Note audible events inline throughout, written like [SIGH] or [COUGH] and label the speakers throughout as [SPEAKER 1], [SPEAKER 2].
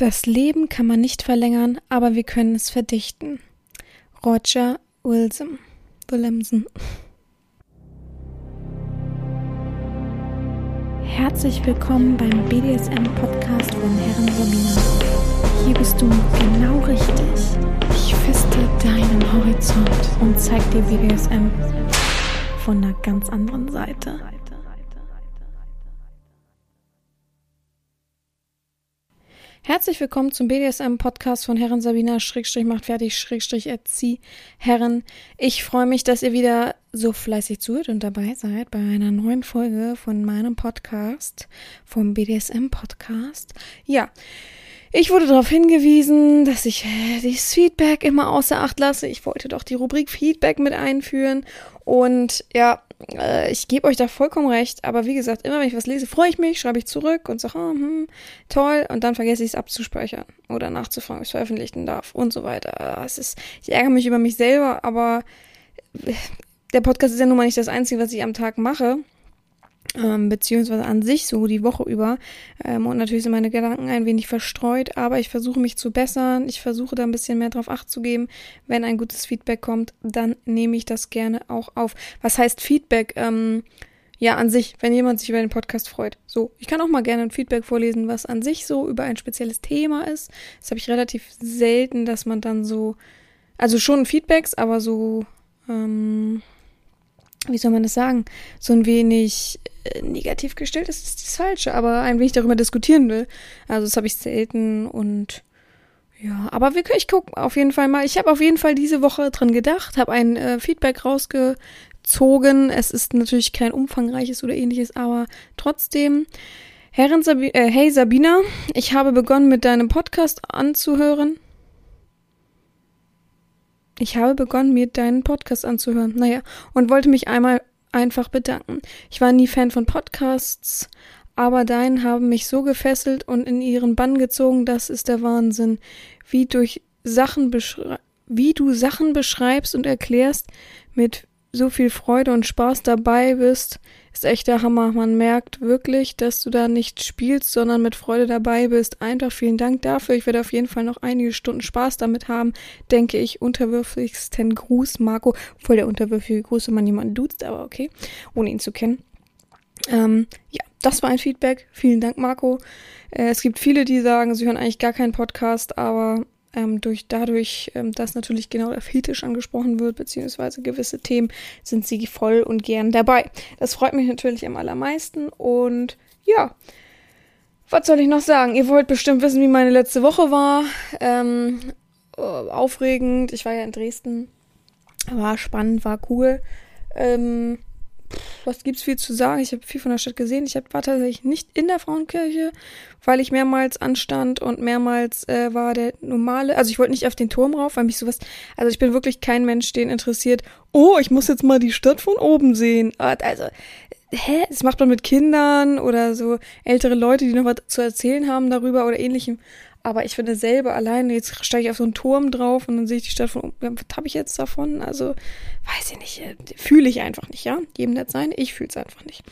[SPEAKER 1] Das Leben kann man nicht verlängern, aber wir können es verdichten. Roger Wilson. Williamson. Herzlich willkommen beim BDSM-Podcast von Herren Sabina. Hier bist du genau richtig. Ich feste deinen Horizont und zeig dir BDSM von einer ganz anderen Seite. Herzlich willkommen zum BDSM-Podcast von Herren Sabina Schrägstrich macht fertig Schrägstrich erzieh Herren. Ich freue mich, dass ihr wieder so fleißig zuhört und dabei seid bei einer neuen Folge von meinem Podcast, vom BDSM-Podcast. Ja, ich wurde darauf hingewiesen, dass ich äh, das Feedback immer außer Acht lasse. Ich wollte doch die Rubrik Feedback mit einführen und ja, äh, ich gebe euch da vollkommen recht, aber wie gesagt, immer wenn ich was lese, freue ich mich, schreibe ich zurück und sage, oh, hm, toll, und dann vergesse ich es abzuspeichern oder nachzufragen, ob ich es veröffentlichen darf und so weiter. Es ist, ich ärgere mich über mich selber, aber äh, der Podcast ist ja nun mal nicht das Einzige, was ich am Tag mache ähm, beziehungsweise an sich so die Woche über. Ähm, und natürlich sind meine Gedanken ein wenig verstreut, aber ich versuche mich zu bessern. Ich versuche da ein bisschen mehr drauf acht zu geben. Wenn ein gutes Feedback kommt, dann nehme ich das gerne auch auf. Was heißt Feedback? Ähm, ja, an sich, wenn jemand sich über den Podcast freut. So, ich kann auch mal gerne ein Feedback vorlesen, was an sich so über ein spezielles Thema ist. Das habe ich relativ selten, dass man dann so, also schon Feedbacks, aber so, ähm, wie soll man das sagen, so ein wenig äh, negativ gestellt ist, ist das Falsche, aber ein wenig darüber diskutieren will. Also das habe ich selten und ja, aber wir, ich gucke auf jeden Fall mal. Ich habe auf jeden Fall diese Woche dran gedacht, habe ein äh, Feedback rausgezogen. Es ist natürlich kein umfangreiches oder ähnliches, aber trotzdem. Herren Sabi äh, hey Sabina, ich habe begonnen mit deinem Podcast anzuhören. Ich habe begonnen, mir deinen Podcast anzuhören. Naja, und wollte mich einmal einfach bedanken. Ich war nie Fan von Podcasts, aber deinen haben mich so gefesselt und in ihren Bann gezogen, das ist der Wahnsinn. Wie durch Sachen wie du Sachen beschreibst und erklärst, mit so viel Freude und Spaß dabei bist, ist echt der Hammer. Man merkt wirklich, dass du da nicht spielst, sondern mit Freude dabei bist. Einfach vielen Dank dafür. Ich werde auf jeden Fall noch einige Stunden Spaß damit haben, denke ich. Unterwürfigsten Gruß, Marco. Voll der unterwürfige Gruß, wenn man jemanden duzt, aber okay, ohne ihn zu kennen. Ähm, ja, das war ein Feedback. Vielen Dank, Marco. Äh, es gibt viele, die sagen, sie hören eigentlich gar keinen Podcast, aber ähm, durch dadurch, ähm, dass natürlich genau der Fetisch angesprochen wird, beziehungsweise gewisse Themen, sind sie voll und gern dabei. Das freut mich natürlich am allermeisten und ja. Was soll ich noch sagen? Ihr wollt bestimmt wissen, wie meine letzte Woche war. Ähm, äh, aufregend. Ich war ja in Dresden. War spannend, war cool. Ähm, was gibt's viel zu sagen? Ich habe viel von der Stadt gesehen. Ich war tatsächlich nicht in der Frauenkirche, weil ich mehrmals anstand und mehrmals äh, war der normale. Also ich wollte nicht auf den Turm rauf, weil mich sowas. Also ich bin wirklich kein Mensch, den interessiert. Oh, ich muss jetzt mal die Stadt von oben sehen. Also hä? Das macht man mit Kindern oder so ältere Leute, die noch was zu erzählen haben darüber oder ähnlichem. Aber ich finde selber alleine, jetzt steige ich auf so einen Turm drauf und dann sehe ich die Stadt von oben. Was habe ich jetzt davon? Also, weiß ich nicht. Fühle ich einfach nicht, ja? Jedem nett sein. Ich fühle es einfach nicht.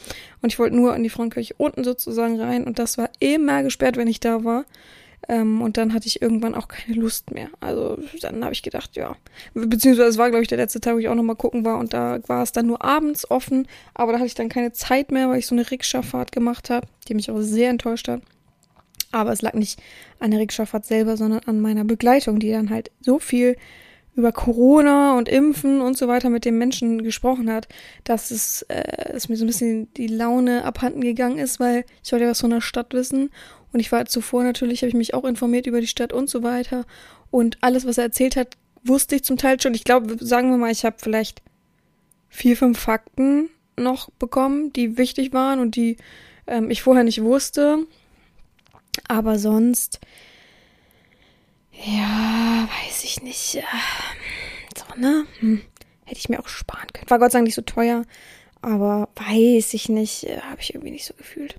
[SPEAKER 1] Und ich wollte nur in die Frauenkirche unten sozusagen rein und das war immer gesperrt, wenn ich da war. Ähm, und dann hatte ich irgendwann auch keine Lust mehr. Also dann habe ich gedacht, ja. Beziehungsweise es war, glaube ich, der letzte Tag, wo ich auch nochmal gucken war und da war es dann nur abends offen. Aber da hatte ich dann keine Zeit mehr, weil ich so eine Rikscha-Fahrt gemacht habe, die mich auch sehr enttäuscht hat. Aber es lag nicht an der Rikscha-Fahrt selber, sondern an meiner Begleitung, die dann halt so viel über Corona und Impfen und so weiter mit den Menschen gesprochen hat, dass es äh, dass mir so ein bisschen die Laune abhanden gegangen ist, weil ich wollte ja was von der Stadt wissen und ich war zuvor natürlich, habe ich mich auch informiert über die Stadt und so weiter und alles, was er erzählt hat, wusste ich zum Teil schon. Ich glaube, sagen wir mal, ich habe vielleicht vier, fünf Fakten noch bekommen, die wichtig waren und die ähm, ich vorher nicht wusste. Aber sonst, ja, weiß ich nicht. Äh, so, ne? Hm. Hätte ich mir auch sparen können. War Gott sei Dank nicht so teuer, aber weiß ich nicht, äh, habe ich irgendwie nicht so gefühlt.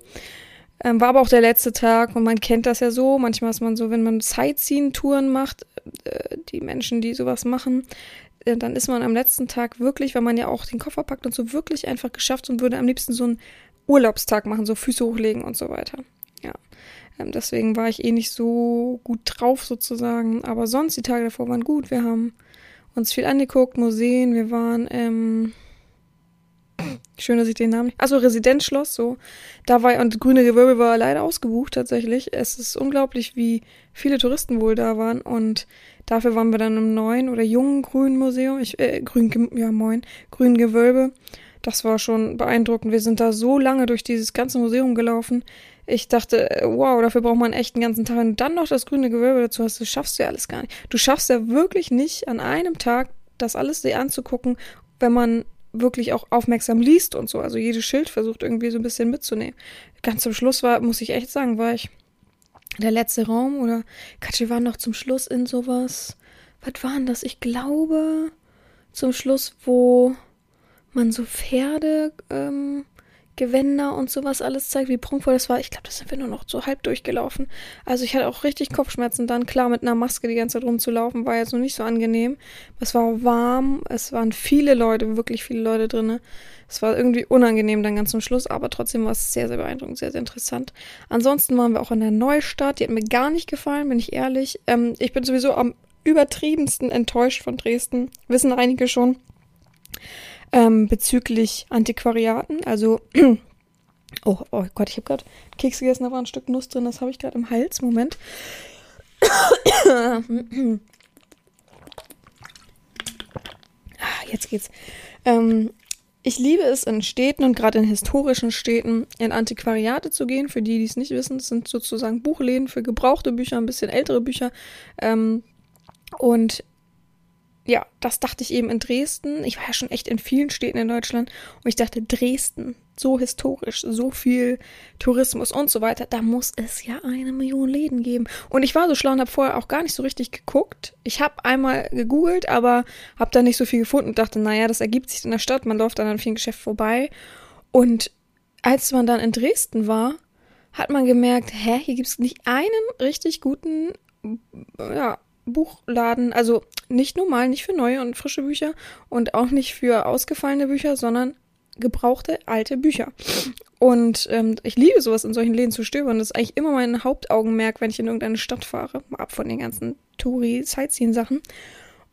[SPEAKER 1] Ähm, war aber auch der letzte Tag und man kennt das ja so. Manchmal ist man so, wenn man Sightseeing-Touren macht, äh, die Menschen, die sowas machen, äh, dann ist man am letzten Tag wirklich, weil man ja auch den Koffer packt und so wirklich einfach geschafft und würde am liebsten so einen Urlaubstag machen, so Füße hochlegen und so weiter. Ja. Ähm, deswegen war ich eh nicht so gut drauf sozusagen. Aber sonst, die Tage davor waren gut. Wir haben uns viel angeguckt, Museen, wir waren ähm, Schön, dass ich den Namen. Also Residenzschloss, so. Da war und grüne Gewölbe war leider ausgebucht tatsächlich. Es ist unglaublich, wie viele Touristen wohl da waren. Und dafür waren wir dann im neuen oder jungen grünen Museum. Ich, äh, grün, ja moin, grünen Gewölbe. Das war schon beeindruckend. Wir sind da so lange durch dieses ganze Museum gelaufen. Ich dachte, äh, wow, dafür braucht man echt einen ganzen Tag. Und dann noch das grüne Gewölbe dazu hast, du schaffst ja alles gar nicht. Du schaffst ja wirklich nicht an einem Tag das alles dir anzugucken, wenn man wirklich auch aufmerksam liest und so. Also jedes Schild versucht irgendwie so ein bisschen mitzunehmen. Ganz zum Schluss war, muss ich echt sagen, war ich der letzte Raum oder Katschi war noch zum Schluss in sowas. Was war denn das? Ich glaube zum Schluss, wo man so Pferde ähm, Gewänder und sowas alles zeigt, wie prunkvoll das war. Ich glaube, das sind wir nur noch so halb durchgelaufen. Also ich hatte auch richtig Kopfschmerzen dann. Klar, mit einer Maske die ganze Zeit rumzulaufen, war jetzt noch nicht so angenehm. Es war warm, es waren viele Leute, wirklich viele Leute drin. Es war irgendwie unangenehm dann ganz zum Schluss, aber trotzdem war es sehr, sehr beeindruckend, sehr, sehr interessant. Ansonsten waren wir auch in der Neustadt. Die hat mir gar nicht gefallen, bin ich ehrlich. Ähm, ich bin sowieso am übertriebensten enttäuscht von Dresden. Wissen einige schon ähm, bezüglich Antiquariaten. Also, [CLEARS THROAT] oh, oh Gott, ich habe gerade Keks gegessen, da war ein Stück Nuss drin, das habe ich gerade im Hals. Moment. [COUGHS] ah, jetzt geht's. Ähm, ich liebe es in Städten und gerade in historischen Städten in Antiquariate zu gehen. Für die, die es nicht wissen, das sind sozusagen Buchläden für gebrauchte Bücher, ein bisschen ältere Bücher. Ähm, und ja, das dachte ich eben in Dresden. Ich war ja schon echt in vielen Städten in Deutschland und ich dachte, Dresden, so historisch, so viel Tourismus und so weiter, da muss es ja eine Million Läden geben. Und ich war so schlau und habe vorher auch gar nicht so richtig geguckt. Ich habe einmal gegoogelt, aber habe da nicht so viel gefunden und dachte, naja, das ergibt sich in der Stadt, man läuft dann an vielen Geschäften vorbei. Und als man dann in Dresden war, hat man gemerkt, hä, hier gibt es nicht einen richtig guten ja, Buchladen, also nicht normal, nicht für neue und frische Bücher und auch nicht für ausgefallene Bücher, sondern gebrauchte alte Bücher. Und ähm, ich liebe sowas in solchen Läden zu stöbern. Das ist eigentlich immer mein Hauptaugenmerk, wenn ich in irgendeine Stadt fahre, ab von den ganzen Touri-Sightseeing-Sachen.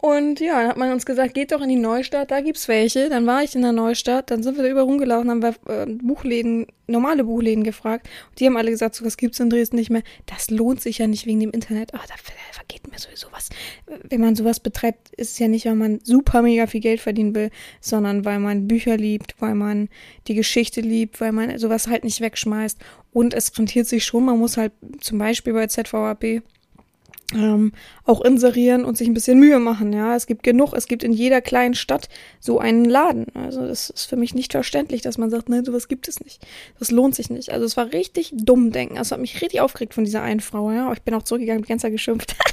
[SPEAKER 1] Und ja, dann hat man uns gesagt, geht doch in die Neustadt, da gibt's welche. Dann war ich in der Neustadt, dann sind wir da über rumgelaufen, haben wir äh, Buchläden, normale Buchläden gefragt. Und die haben alle gesagt, so was gibt's in Dresden nicht mehr. Das lohnt sich ja nicht wegen dem Internet. Ah, da, da vergeht mir sowieso was. Wenn man sowas betreibt, ist es ja nicht, weil man super mega viel Geld verdienen will, sondern weil man Bücher liebt, weil man die Geschichte liebt, weil man sowas halt nicht wegschmeißt. Und es rentiert sich schon, man muss halt zum Beispiel bei ZVAP ähm, auch inserieren und sich ein bisschen Mühe machen. Ja, es gibt genug, es gibt in jeder kleinen Stadt so einen Laden. Also das ist für mich nicht verständlich, dass man sagt, nein, sowas gibt es nicht. Das lohnt sich nicht. Also es war richtig dumm denken. Also hat mich richtig aufgeregt von dieser einen Frau. Ja, ich bin auch zurückgegangen, die ganze Zeit geschimpft. [LAUGHS]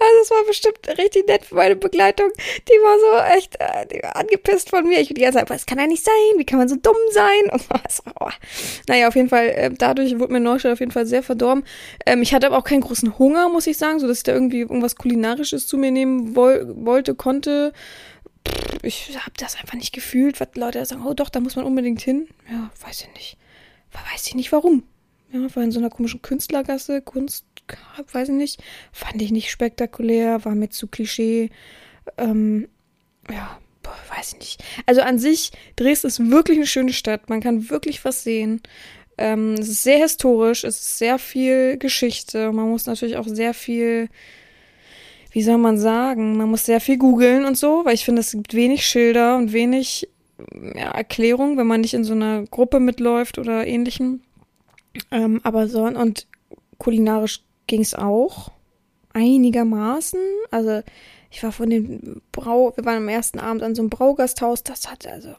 [SPEAKER 1] also es war bestimmt richtig nett für meine Begleitung. Die war so echt äh, war angepisst von mir. Ich bin die ganze Zeit, was kann ja nicht sein? Wie kann man so dumm sein? Und so, oh. Naja, auf jeden Fall, äh, dadurch wurde mir Neustadt auf jeden Fall sehr verdorben. Ähm, ich hatte aber auch keinen großen Hunger, muss ich sagen sagen, so dass ich da irgendwie irgendwas Kulinarisches zu mir nehmen woll wollte, konnte. Ich habe das einfach nicht gefühlt, was Leute sagen, oh doch, da muss man unbedingt hin. Ja, weiß ich nicht. Weiß ich nicht warum. Ja, war in so einer komischen Künstlergasse, Kunst, weiß ich nicht. Fand ich nicht spektakulär, war mir zu Klischee. Ähm, ja, boah, weiß ich nicht. Also an sich, Dresden ist wirklich eine schöne Stadt. Man kann wirklich was sehen. Ähm, es ist sehr historisch, es ist sehr viel Geschichte. Man muss natürlich auch sehr viel, wie soll man sagen, man muss sehr viel googeln und so, weil ich finde, es gibt wenig Schilder und wenig ja, Erklärung, wenn man nicht in so einer Gruppe mitläuft oder ähnlichem. Ähm, aber so, und kulinarisch ging es auch einigermaßen. Also ich war von dem Brau, wir waren am ersten Abend an so einem Braugasthaus, das hat also,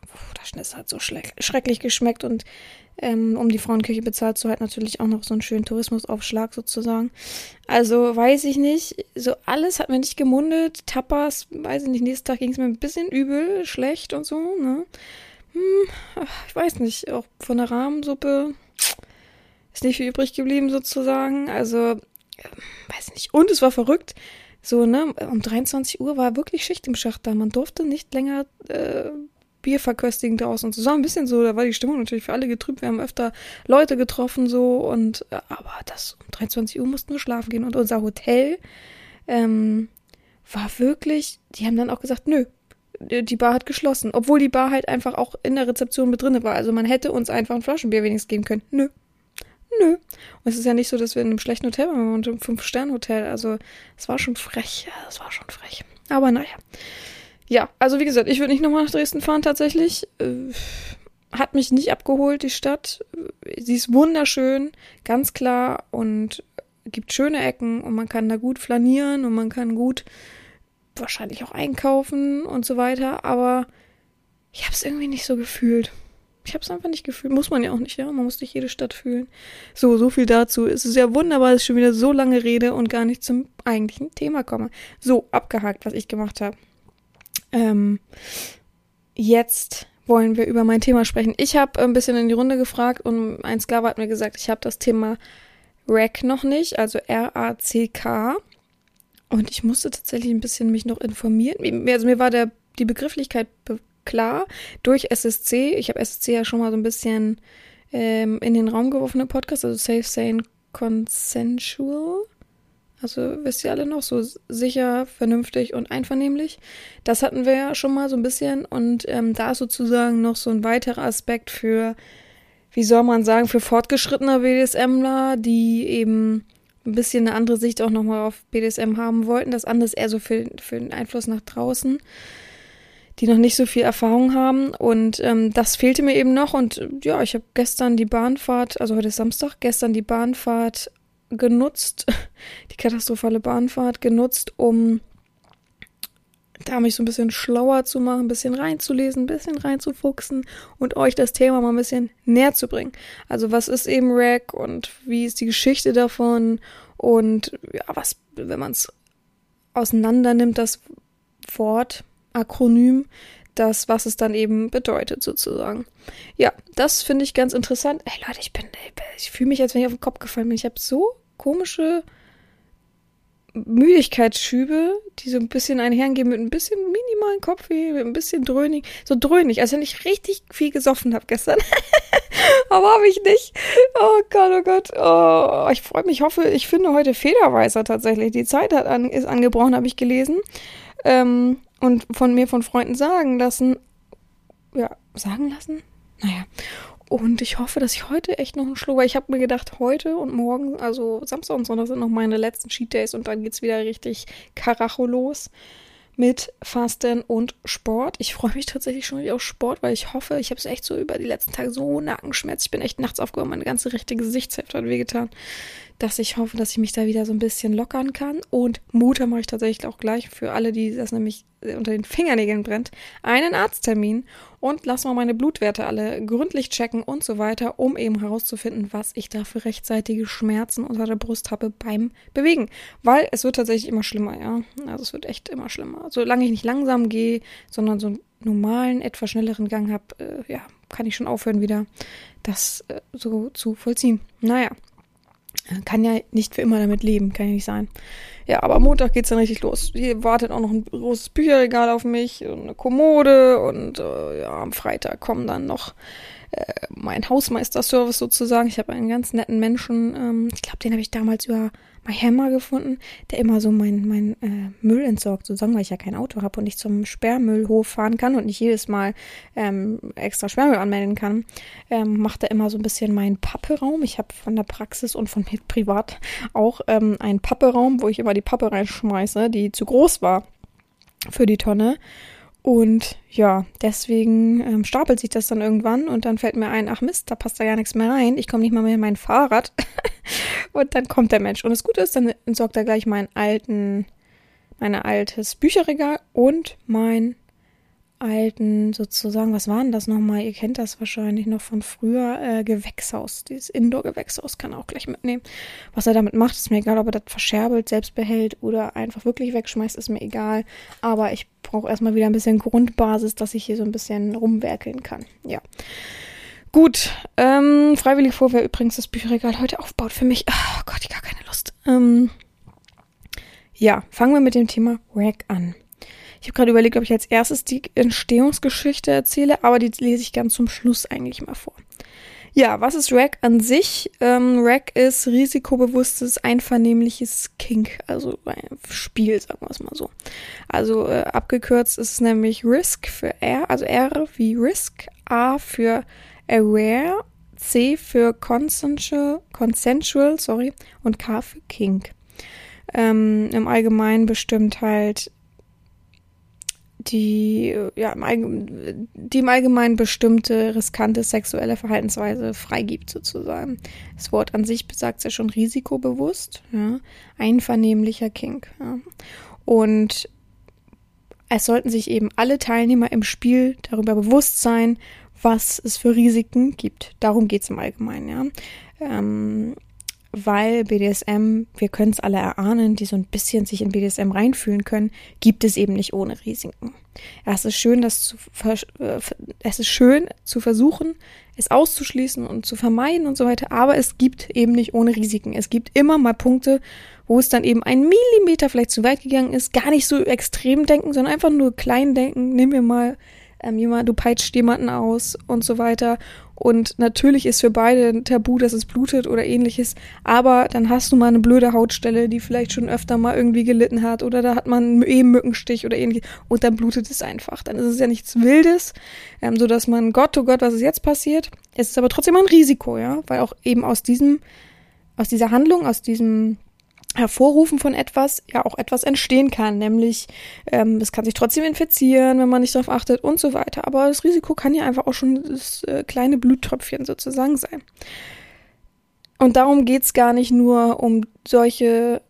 [SPEAKER 1] das hat so schrecklich geschmeckt und ähm, um die Frauenkirche bezahlt so halt natürlich auch noch so einen schönen Tourismusaufschlag sozusagen. Also weiß ich nicht, so alles hat mir nicht gemundet. Tapas, weiß ich nicht, nächsten Tag ging es mir ein bisschen übel, schlecht und so, ne? Hm, ich weiß nicht, auch von der Rahmensuppe ist nicht viel übrig geblieben sozusagen. Also, weiß nicht. Und es war verrückt. So, ne, um 23 Uhr war wirklich Schicht im Schacht da. Man durfte nicht länger äh, Bier verköstigen draußen und so. So ein bisschen so, da war die Stimmung natürlich für alle getrübt. Wir haben öfter Leute getroffen so und äh, aber das um 23 Uhr mussten wir schlafen gehen und unser Hotel ähm, war wirklich, die haben dann auch gesagt, nö, die Bar hat geschlossen, obwohl die Bar halt einfach auch in der Rezeption mit drin war. Also man hätte uns einfach ein Flaschenbier wenigstens geben können. Nö. Nö. Und es ist ja nicht so, dass wir in einem schlechten Hotel waren, waren im Fünf-Sterne-Hotel. Also es war schon frech. Es war schon frech. Aber naja. Ja, also wie gesagt, ich würde nicht nochmal nach Dresden fahren tatsächlich. Äh, hat mich nicht abgeholt, die Stadt. Sie ist wunderschön, ganz klar und gibt schöne Ecken und man kann da gut flanieren und man kann gut wahrscheinlich auch einkaufen und so weiter, aber ich habe es irgendwie nicht so gefühlt. Ich habe es einfach nicht gefühlt. Muss man ja auch nicht, ja. Man muss nicht jede Stadt fühlen. So, so viel dazu. Es ist ja wunderbar, dass ich schon wieder so lange rede und gar nicht zum eigentlichen Thema komme. So, abgehakt, was ich gemacht habe. Ähm, jetzt wollen wir über mein Thema sprechen. Ich habe ein bisschen in die Runde gefragt und ein Sklave hat mir gesagt, ich habe das Thema RAC noch nicht, also R-A-C-K. Und ich musste tatsächlich ein bisschen mich noch informieren. Also mir war der, die Begrifflichkeit be klar durch SSC. Ich habe SSC ja schon mal so ein bisschen ähm, in den Raum geworfen im Podcast, also Safe, Sane, Consensual. Also wisst ihr alle noch, so sicher, vernünftig und einvernehmlich. Das hatten wir ja schon mal so ein bisschen. Und ähm, da ist sozusagen noch so ein weiterer Aspekt für, wie soll man sagen, für fortgeschrittene BDSMler, die eben ein bisschen eine andere Sicht auch nochmal auf BDSM haben wollten. Das andere ist eher so für, für den Einfluss nach draußen, die noch nicht so viel Erfahrung haben. Und ähm, das fehlte mir eben noch. Und ja, ich habe gestern die Bahnfahrt, also heute ist Samstag, gestern die Bahnfahrt genutzt, [LAUGHS] die katastrophale Bahnfahrt genutzt, um da mich so ein bisschen schlauer zu machen, ein bisschen reinzulesen, ein bisschen reinzufuchsen und euch das Thema mal ein bisschen näher zu bringen. Also was ist eben Rack und wie ist die Geschichte davon und ja, was, wenn man es auseinander nimmt, das Wort, Akronym, das, was es dann eben bedeutet, sozusagen. Ja, das finde ich ganz interessant. Ey Leute, ich bin, ich fühle mich, als wenn ich auf den Kopf gefallen bin. Ich habe so komische Müdigkeitsschübe, die so ein bisschen einhergehen mit ein bisschen minimalen Kopfweh, mit ein bisschen dröhnig, so dröhnig, als wenn ich richtig viel gesoffen habe gestern. [LAUGHS] Aber habe ich nicht. Oh Gott, oh Gott. Oh, ich freue mich, hoffe, ich finde heute Federweißer tatsächlich. Die Zeit hat an, ist angebrochen, habe ich gelesen. Ähm, und von mir von Freunden sagen lassen. Ja, sagen lassen? Naja. Und ich hoffe, dass ich heute echt noch einen Schluck, weil ich habe mir gedacht, heute und morgen, also Samstag und Sonntag sind noch meine letzten Cheat Days und dann geht's wieder richtig Karacho los mit Fasten und Sport. Ich freue mich tatsächlich schon wieder auf Sport, weil ich hoffe, ich habe es echt so über die letzten Tage so Nackenschmerz. Ich bin echt nachts aufgewacht, meine ganze rechte Gesichtshälfte hat wehgetan dass ich hoffe, dass ich mich da wieder so ein bisschen lockern kann. Und Mutter mache ich tatsächlich auch gleich für alle, die das nämlich unter den Fingernägeln brennt, einen Arzttermin und lass mal meine Blutwerte alle gründlich checken und so weiter, um eben herauszufinden, was ich da für rechtzeitige Schmerzen unter der Brust habe beim Bewegen. Weil es wird tatsächlich immer schlimmer, ja. Also es wird echt immer schlimmer. Solange ich nicht langsam gehe, sondern so einen normalen, etwas schnelleren Gang habe, äh, ja, kann ich schon aufhören, wieder das äh, so zu vollziehen. Naja. Kann ja nicht für immer damit leben, kann ja nicht sein. Ja, aber am Montag geht's dann richtig los. Hier wartet auch noch ein großes Bücherregal auf mich und eine Kommode und äh, ja, am Freitag kommen dann noch äh, mein Hausmeisterservice sozusagen. Ich habe einen ganz netten Menschen, ähm, ich glaube, den habe ich damals über My Hammer gefunden, der immer so mein, mein äh, Müll entsorgt, sozusagen, weil ich ja kein Auto habe und nicht zum Sperrmüllhof fahren kann und nicht jedes Mal ähm, extra Sperrmüll anmelden kann, ähm, macht er immer so ein bisschen meinen Papperaum. Ich habe von der Praxis und von mir privat auch ähm, einen Papperaum, wo ich immer die Pappe reinschmeiße, die zu groß war für die Tonne. Und ja, deswegen ähm, stapelt sich das dann irgendwann und dann fällt mir ein, ach Mist, da passt da gar nichts mehr rein. Ich komme nicht mal mehr in mein Fahrrad. [LAUGHS] und dann kommt der Mensch. Und das Gute ist, dann entsorgt er gleich meinen alten, mein altes Bücherregal und mein alten, sozusagen, was waren das nochmal? Ihr kennt das wahrscheinlich noch von früher, äh, Gewächshaus. Dieses Indoor-Gewächshaus kann er auch gleich mitnehmen. Was er damit macht, ist mir egal, ob er das verscherbelt, selbst behält oder einfach wirklich wegschmeißt, ist mir egal. Aber ich brauche erstmal wieder ein bisschen Grundbasis, dass ich hier so ein bisschen rumwerkeln kann. Ja. Gut, ähm, freiwillig vor, wer übrigens das Bücherregal heute aufbaut für mich. Oh Gott, ich gar keine Lust. Ähm, ja, fangen wir mit dem Thema Rack an. Ich habe gerade überlegt, ob ich als erstes die Entstehungsgeschichte erzähle, aber die lese ich ganz zum Schluss eigentlich mal vor. Ja, was ist Rack an sich? Ähm, Rack ist risikobewusstes, einvernehmliches Kink, also ein Spiel, sagen wir es mal so. Also äh, abgekürzt ist es nämlich Risk für R, also R wie Risk, A für Aware, C für Consensual, consensual sorry, und K für Kink. Ähm, Im Allgemeinen bestimmt halt die, ja, im Allgemeinen, die im Allgemeinen bestimmte riskante sexuelle Verhaltensweise freigibt, sozusagen. Das Wort an sich besagt ja schon risikobewusst, ja, einvernehmlicher Kink. Ja. Und es sollten sich eben alle Teilnehmer im Spiel darüber bewusst sein, was es für Risiken gibt. Darum geht es im Allgemeinen, ja. Ähm, weil BDSM, wir können es alle erahnen, die so ein bisschen sich in BDSM reinfühlen können, gibt es eben nicht ohne Risiken. Es ist schön, das zu äh, es ist schön zu versuchen, es auszuschließen und zu vermeiden und so weiter, aber es gibt eben nicht ohne Risiken. Es gibt immer mal Punkte, wo es dann eben ein Millimeter vielleicht zu weit gegangen ist, gar nicht so extrem denken, sondern einfach nur klein denken. Nehmen wir mal ähm, jemand, du peitscht jemanden aus und so weiter. Und natürlich ist für beide ein Tabu, dass es blutet oder ähnliches. Aber dann hast du mal eine blöde Hautstelle, die vielleicht schon öfter mal irgendwie gelitten hat. Oder da hat man eben Mückenstich oder ähnliches. Und dann blutet es einfach. Dann ist es ja nichts Wildes, ähm, so dass man, Gott, oh Gott, was ist jetzt passiert? Es ist aber trotzdem ein Risiko, ja. Weil auch eben aus diesem, aus dieser Handlung, aus diesem Hervorrufen von etwas ja auch etwas entstehen kann, nämlich ähm, es kann sich trotzdem infizieren, wenn man nicht darauf achtet und so weiter. Aber das Risiko kann ja einfach auch schon das äh, kleine Bluttröpfchen sozusagen sein. Und darum geht's gar nicht nur um solche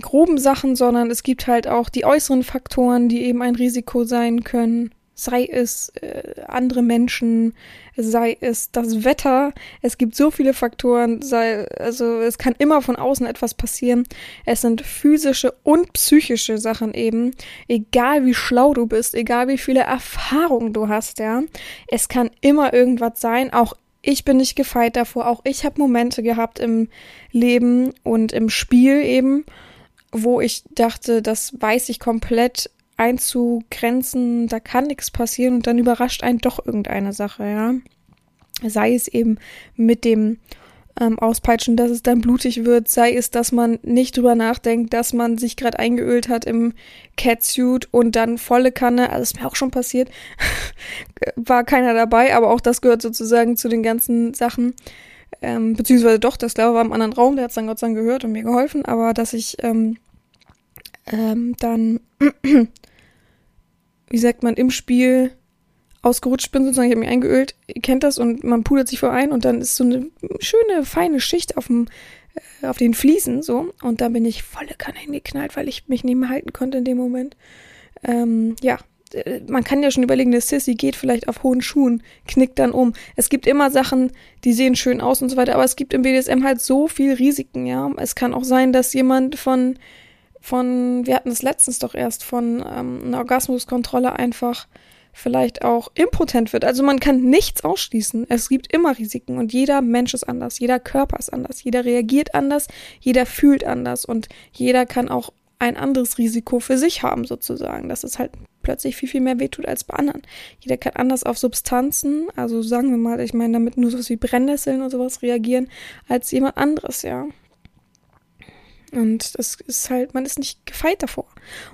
[SPEAKER 1] groben Sachen, sondern es gibt halt auch die äußeren Faktoren, die eben ein Risiko sein können sei es äh, andere Menschen, sei es das Wetter. Es gibt so viele Faktoren, sei, also es kann immer von außen etwas passieren. Es sind physische und psychische Sachen eben. Egal wie schlau du bist, egal wie viele Erfahrungen du hast, ja. Es kann immer irgendwas sein. Auch ich bin nicht gefeit davor. Auch ich habe Momente gehabt im Leben und im Spiel eben, wo ich dachte, das weiß ich komplett einzugrenzen, da kann nichts passieren und dann überrascht einen doch irgendeine Sache, ja. Sei es eben mit dem ähm, Auspeitschen, dass es dann blutig wird, sei es, dass man nicht drüber nachdenkt, dass man sich gerade eingeölt hat im Catsuit und dann volle Kanne, also ist mir auch schon passiert, [LAUGHS] war keiner dabei, aber auch das gehört sozusagen zu den ganzen Sachen. Ähm, beziehungsweise doch, das glaube ich war im anderen Raum, der hat es dann Gott sei Dank gehört und mir geholfen, aber dass ich ähm, ähm, dann [CLEARS THROAT] wie sagt man, im Spiel ausgerutscht bin, sozusagen, ich habe mich eingeölt, ihr kennt das und man pudert sich vor ein und dann ist so eine schöne, feine Schicht auf dem äh, auf den Fliesen so und dann bin ich volle Kanne hingeknallt, weil ich mich nicht mehr halten konnte in dem Moment. Ähm, ja, äh, man kann ja schon überlegen, eine Sissy geht vielleicht auf hohen Schuhen, knickt dann um. Es gibt immer Sachen, die sehen schön aus und so weiter, aber es gibt im BDSM halt so viel Risiken, ja. Es kann auch sein, dass jemand von von, wir hatten es letztens doch erst, von ähm, einer Orgasmuskontrolle einfach vielleicht auch impotent wird. Also man kann nichts ausschließen. Es gibt immer Risiken und jeder Mensch ist anders, jeder Körper ist anders, jeder reagiert anders, jeder fühlt anders und jeder kann auch ein anderes Risiko für sich haben sozusagen, dass es halt plötzlich viel, viel mehr wehtut als bei anderen. Jeder kann anders auf Substanzen, also sagen wir mal, ich meine damit nur sowas wie Brennnesseln und sowas reagieren, als jemand anderes, ja. Und das ist halt, man ist nicht gefeit davor.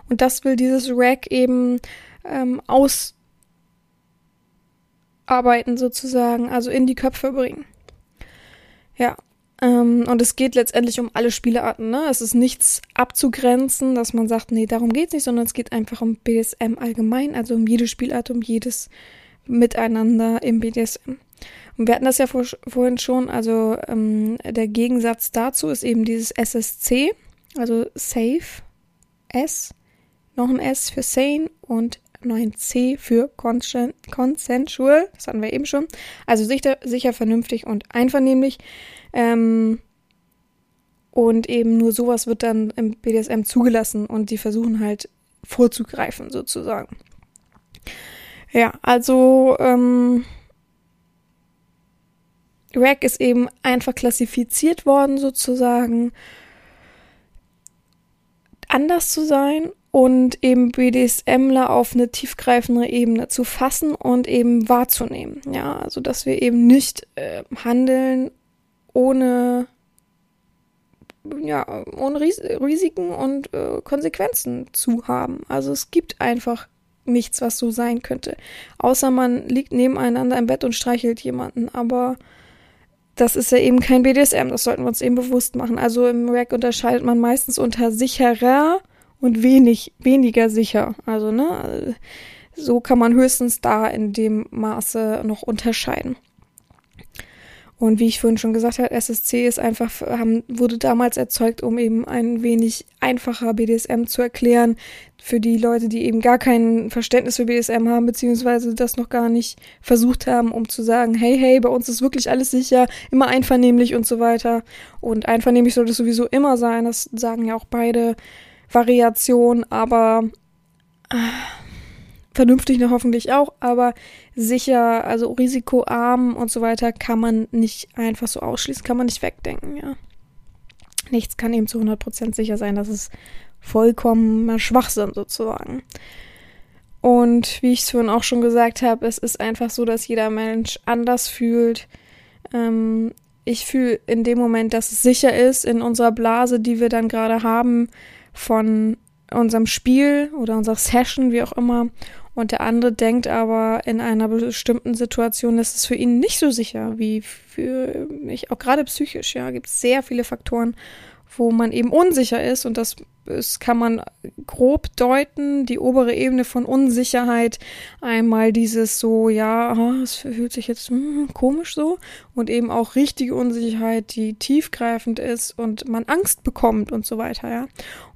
[SPEAKER 1] Und das will dieses Rack eben ähm, ausarbeiten sozusagen, also in die Köpfe bringen. Ja. Ähm, und es geht letztendlich um alle Spielearten, ne? Es ist nichts abzugrenzen, dass man sagt, nee, darum geht's nicht, sondern es geht einfach um BDSM allgemein, also um jede Spielart, um jedes Miteinander im BDSM. Und wir hatten das ja vor, vorhin schon, also ähm, der Gegensatz dazu ist eben dieses SSC, also Safe, S, noch ein S für Sane und noch ein C für Consensual, das hatten wir eben schon. Also sicher, sicher vernünftig und einvernehmlich. Ähm, und eben nur sowas wird dann im BDSM zugelassen und die versuchen halt vorzugreifen sozusagen. Ja, also ähm, Rack ist eben einfach klassifiziert worden, sozusagen, anders zu sein und eben BDSMler auf eine tiefgreifende Ebene zu fassen und eben wahrzunehmen. Ja, also dass wir eben nicht äh, handeln ohne ja, ohne Ris Risiken und äh, Konsequenzen zu haben. Also es gibt einfach nichts, was so sein könnte. Außer man liegt nebeneinander im Bett und streichelt jemanden. Aber das ist ja eben kein BDSM, das sollten wir uns eben bewusst machen. Also im Rack unterscheidet man meistens unter sicherer und wenig, weniger sicher. Also, ne, so kann man höchstens da in dem Maße noch unterscheiden. Und wie ich vorhin schon gesagt habe, SSC ist einfach, haben, wurde damals erzeugt, um eben ein wenig einfacher BDSM zu erklären für die Leute, die eben gar kein Verständnis für BDSM haben, beziehungsweise das noch gar nicht versucht haben, um zu sagen, hey, hey, bei uns ist wirklich alles sicher, immer einvernehmlich und so weiter. Und einvernehmlich sollte es sowieso immer sein, das sagen ja auch beide Variationen, aber äh, vernünftig noch hoffentlich auch, aber sicher, also risikoarm und so weiter, kann man nicht einfach so ausschließen, kann man nicht wegdenken, ja. Nichts kann eben zu 100% sicher sein, das ist vollkommener Schwachsinn sozusagen. Und wie ich es vorhin auch schon gesagt habe, es ist einfach so, dass jeder Mensch anders fühlt. Ähm, ich fühle in dem Moment, dass es sicher ist in unserer Blase, die wir dann gerade haben, von unserem Spiel oder unserer Session, wie auch immer. Und der andere denkt aber in einer bestimmten Situation, ist es für ihn nicht so sicher wie für mich, auch gerade psychisch, ja, gibt es sehr viele Faktoren, wo man eben unsicher ist und das das kann man grob deuten, die obere Ebene von Unsicherheit, einmal dieses so, ja, es fühlt sich jetzt hm, komisch so und eben auch richtige Unsicherheit, die tiefgreifend ist und man Angst bekommt und so weiter, ja.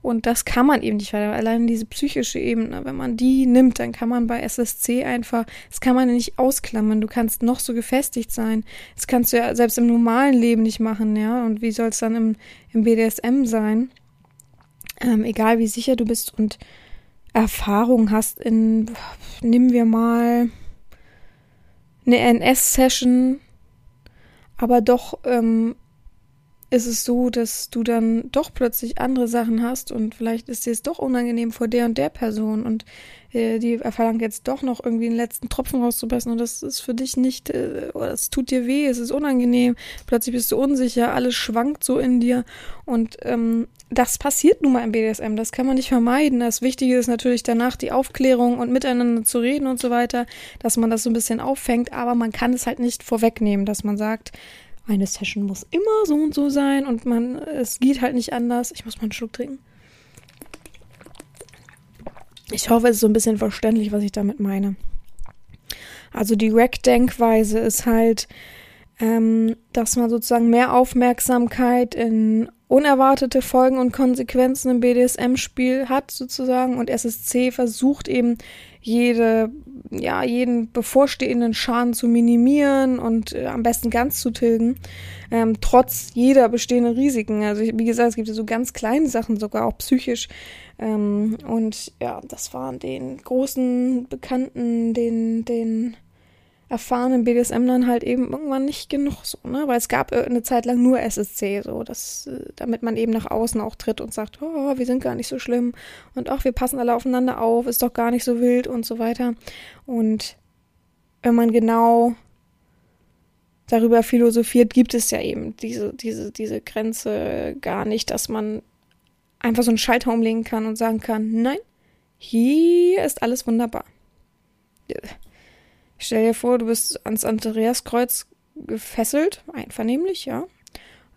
[SPEAKER 1] Und das kann man eben nicht, weil allein diese psychische Ebene, wenn man die nimmt, dann kann man bei SSC einfach, das kann man nicht ausklammern. Du kannst noch so gefestigt sein. Das kannst du ja selbst im normalen Leben nicht machen, ja. Und wie soll es dann im, im BDSM sein? Ähm, egal wie sicher du bist und Erfahrung hast in, nehmen wir mal eine NS-Session, aber doch ähm, ist es so, dass du dann doch plötzlich andere Sachen hast und vielleicht ist dir es doch unangenehm vor der und der Person und äh, die verlangt jetzt doch noch irgendwie den letzten Tropfen rauszupressen und das ist für dich nicht, äh, es tut dir weh, es ist unangenehm, plötzlich bist du unsicher, alles schwankt so in dir und ähm, das passiert nun mal im BDSM, das kann man nicht vermeiden. Das Wichtige ist natürlich danach die Aufklärung und miteinander zu reden und so weiter, dass man das so ein bisschen auffängt, aber man kann es halt nicht vorwegnehmen, dass man sagt, eine Session muss immer so und so sein und man, es geht halt nicht anders. Ich muss mal einen Schluck trinken. Ich hoffe, es ist so ein bisschen verständlich, was ich damit meine. Also die Rack-Denkweise ist halt, ähm, dass man sozusagen mehr Aufmerksamkeit in unerwartete Folgen und Konsequenzen im BDSM-Spiel hat sozusagen und SSC versucht eben jede, ja, jeden bevorstehenden Schaden zu minimieren und äh, am besten ganz zu tilgen, ähm, trotz jeder bestehenden Risiken. Also wie gesagt, es gibt ja so ganz kleine Sachen, sogar auch psychisch. Ähm, und ja, das waren den großen Bekannten, den, den erfahrenen dann halt eben irgendwann nicht genug so, ne? Weil es gab eine Zeit lang nur SSC, so, dass, äh, damit man eben nach außen auch tritt und sagt, oh, wir sind gar nicht so schlimm und auch wir passen alle aufeinander auf, ist doch gar nicht so wild und so weiter. Und wenn man genau darüber philosophiert, gibt es ja eben diese, diese, diese Grenze gar nicht, dass man einfach so einen Schalter umlegen kann und sagen kann, nein, hier ist alles wunderbar Stell dir vor, du bist ans Andreaskreuz gefesselt, einvernehmlich, ja.